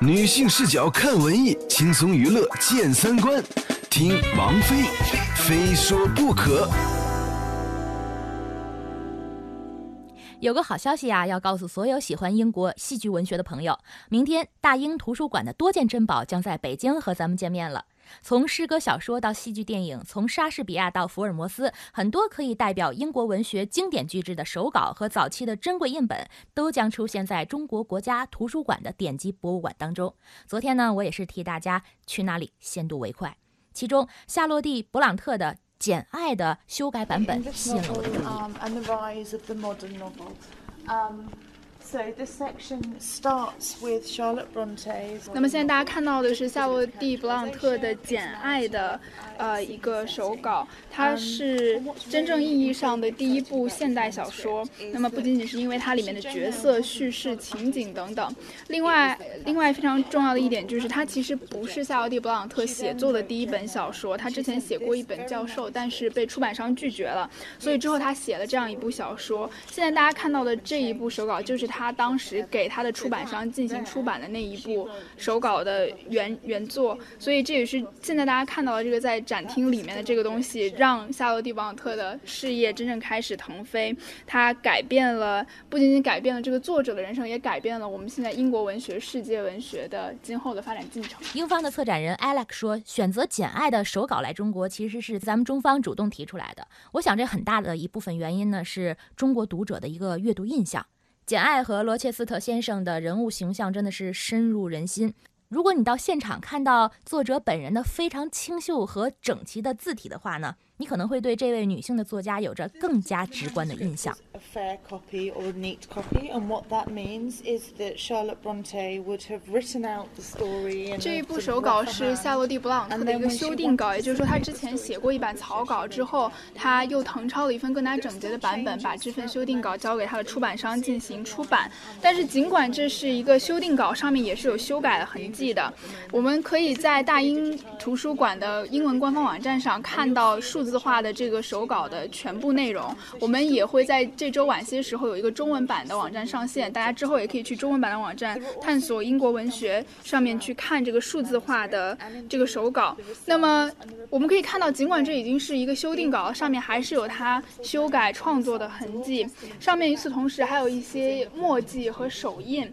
女性视角看文艺，轻松娱乐见三观。听王菲，非说不可。有个好消息啊，要告诉所有喜欢英国戏剧文学的朋友，明天大英图书馆的多件珍宝将在北京和咱们见面了。从诗歌小说到戏剧电影，从莎士比亚到福尔摩斯，很多可以代表英国文学经典巨制的手稿和早期的珍贵印本，都将出现在中国国家图书馆的典籍博物馆当中。昨天呢，我也是替大家去那里先睹为快。其中，夏洛蒂·勃朗特的《简爱》的修改版本吸引了我的注意。那么现在大家看到的是夏洛蒂·布朗特的《简爱》的呃一个手稿，它是真正意义上的第一部现代小说。那么不仅仅是因为它里面的角色、叙事、情景等等，另外另外非常重要的一点就是它其实不是夏洛蒂·布朗特写作的第一本小说，他之前写过一本《教授》，但是被出版商拒绝了，所以之后他写了这样一部小说。现在大家看到的这一部手稿就是他。当时给他的出版商进行出版的那一部手稿的原原作，所以这也是现在大家看到的这个在展厅里面的这个东西，让夏洛蒂·王特的事业真正开始腾飞。他改变了，不仅仅改变了这个作者的人生，也改变了我们现在英国文学、世界文学的今后的发展进程。英方的策展人 Alex 说，选择《简爱》的手稿来中国，其实是咱们中方主动提出来的。我想，这很大的一部分原因呢，是中国读者的一个阅读印象。简爱和罗切斯特先生的人物形象真的是深入人心。如果你到现场看到作者本人的非常清秀和整齐的字体的话呢？你可能会对这位女性的作家有着更加直观的印象。这一部手稿是夏洛蒂·布朗克的一个修订稿，也就是说，他之前写过一版草稿之后，他又誊抄了一份更加整洁的版本，把这份修订稿交给他的出版商进行出版。但是，尽管这是一个修订稿，上面也是有修改的痕迹的。我们可以在大英图书馆的英文官方网站上看到数字。字化的这个手稿的全部内容，我们也会在这周晚些时候有一个中文版的网站上线，大家之后也可以去中文版的网站探索英国文学上面去看这个数字化的这个手稿。那么我们可以看到，尽管这已经是一个修订稿，上面还是有他修改创作的痕迹。上面与此同时还有一些墨迹和手印，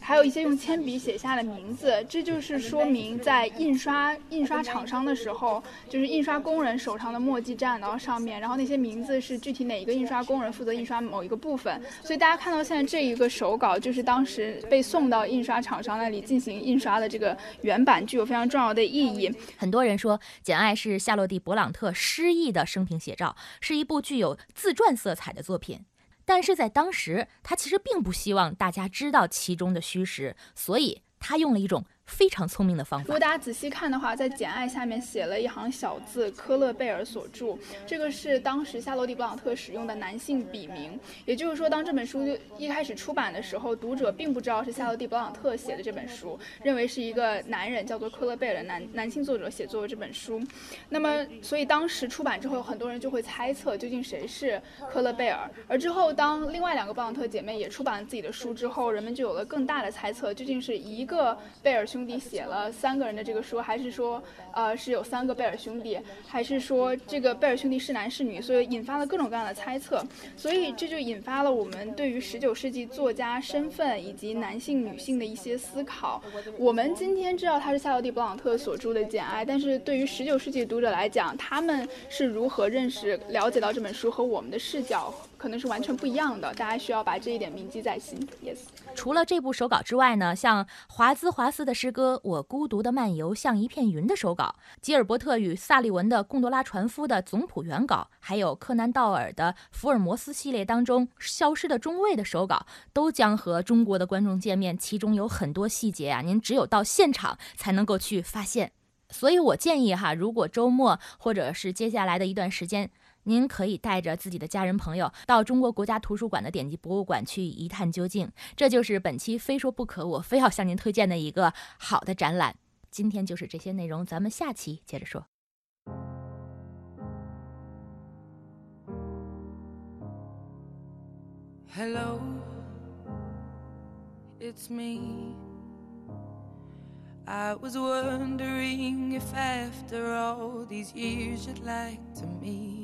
还有一些用铅笔写下的名字。这就是说明在印刷印刷厂商的时候，就是印刷工人手上的墨。墨迹站到上面，然后那些名字是具体哪一个印刷工人负责印刷某一个部分，所以大家看到现在这一个手稿就是当时被送到印刷厂商那里进行印刷的这个原版，具有非常重要的意义。很多人说《简爱》是夏洛蒂·勃朗特失意的生平写照，是一部具有自传色彩的作品，但是在当时，他其实并不希望大家知道其中的虚实，所以他用了一种。非常聪明的方法。如果大家仔细看的话，在《简爱》下面写了一行小字：“科勒贝尔所著。”这个是当时夏洛蒂·布朗特使用的男性笔名。也就是说，当这本书一开始出版的时候，读者并不知道是夏洛蒂·布朗特写的这本书，认为是一个男人叫做科勒贝尔男男性作者写作的这本书。那么，所以当时出版之后，很多人就会猜测究竟谁是科勒贝尔。而之后，当另外两个布朗特姐妹也出版了自己的书之后，人们就有了更大的猜测：究竟是一个贝尔。兄弟写了三个人的这个书，还是说，呃，是有三个贝尔兄弟，还是说这个贝尔兄弟是男是女？所以引发了各种各样的猜测，所以这就引发了我们对于十九世纪作家身份以及男性女性的一些思考。我们今天知道他是夏洛蒂·勃朗特所著的《简爱》，但是对于十九世纪读者来讲，他们是如何认识、了解到这本书和我们的视角？可能是完全不一样的，大家需要把这一点铭记在心。Yes。除了这部手稿之外呢，像华兹华斯的诗歌《我孤独的漫游像一片云》的手稿，吉尔伯特与萨利文的《贡多拉船夫》的总谱原稿，还有柯南道尔的《福尔摩斯》系列当中消失的中尉的手稿，都将和中国的观众见面。其中有很多细节啊，您只有到现场才能够去发现。所以我建议哈，如果周末或者是接下来的一段时间。您可以带着自己的家人朋友到中国国家图书馆的典籍博物馆去一探究竟。这就是本期非说不可，我非要向您推荐的一个好的展览。今天就是这些内容，咱们下期接着说。Hello, it's me. I was wondering if after all these years you'd like to meet